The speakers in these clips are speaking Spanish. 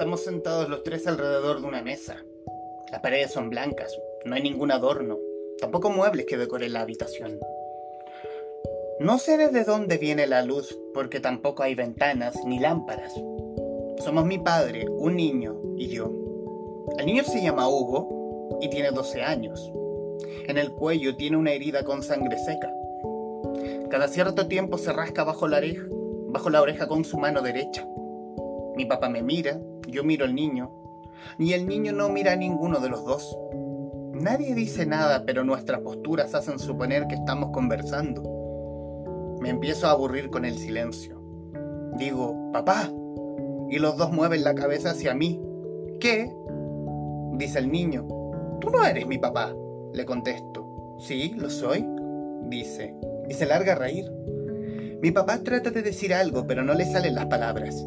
Estamos sentados los tres alrededor de una mesa. Las paredes son blancas, no hay ningún adorno, tampoco muebles que decoren la habitación. No sé desde dónde viene la luz porque tampoco hay ventanas ni lámparas. Somos mi padre, un niño y yo. El niño se llama Hugo y tiene 12 años. En el cuello tiene una herida con sangre seca. Cada cierto tiempo se rasca bajo la oreja, bajo la oreja con su mano derecha. Mi papá me mira, yo miro al niño, y el niño no mira a ninguno de los dos. Nadie dice nada, pero nuestras posturas hacen suponer que estamos conversando. Me empiezo a aburrir con el silencio. Digo, papá. Y los dos mueven la cabeza hacia mí. ¿Qué? Dice el niño. Tú no eres mi papá. Le contesto. Sí, lo soy. Dice. Y se larga a reír. Mi papá trata de decir algo, pero no le salen las palabras.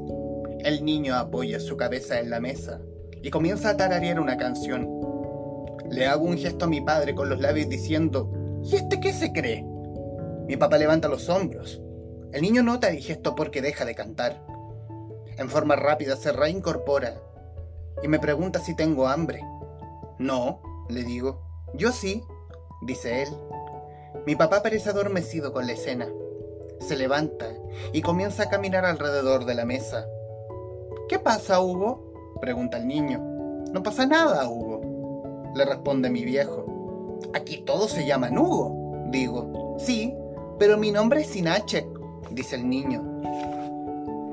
El niño apoya su cabeza en la mesa y comienza a tararear una canción. Le hago un gesto a mi padre con los labios diciendo, ¿y este qué se cree? Mi papá levanta los hombros. El niño nota el gesto porque deja de cantar. En forma rápida se reincorpora y me pregunta si tengo hambre. No, le digo. Yo sí, dice él. Mi papá parece adormecido con la escena. Se levanta y comienza a caminar alrededor de la mesa. ¿Qué pasa, Hugo? pregunta el niño. No pasa nada, Hugo, le responde mi viejo. Aquí todos se llaman Hugo, digo. Sí, pero mi nombre es sin H, dice el niño.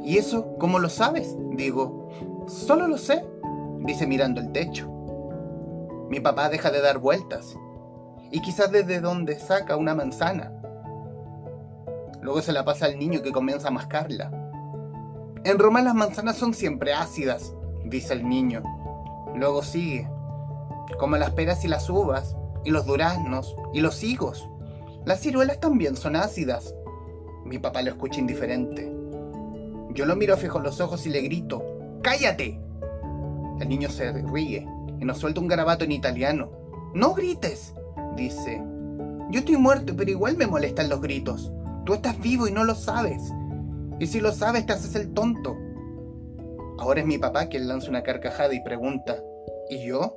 ¿Y eso cómo lo sabes? Digo, solo lo sé, dice mirando el techo. Mi papá deja de dar vueltas y quizás desde donde saca una manzana. Luego se la pasa al niño que comienza a mascarla. En Roma las manzanas son siempre ácidas, dice el niño. Luego sigue, como las peras y las uvas, y los duraznos, y los higos. Las ciruelas también son ácidas. Mi papá lo escucha indiferente. Yo lo miro fijo en los ojos y le grito, ¡Cállate! El niño se ríe y nos suelta un garabato en italiano. ¡No grites! dice. Yo estoy muerto, pero igual me molestan los gritos. Tú estás vivo y no lo sabes. Y si lo sabes, te haces el tonto. Ahora es mi papá quien lanza una carcajada y pregunta, ¿y yo?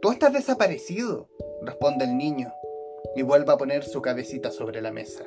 Tú estás desaparecido, responde el niño y vuelve a poner su cabecita sobre la mesa.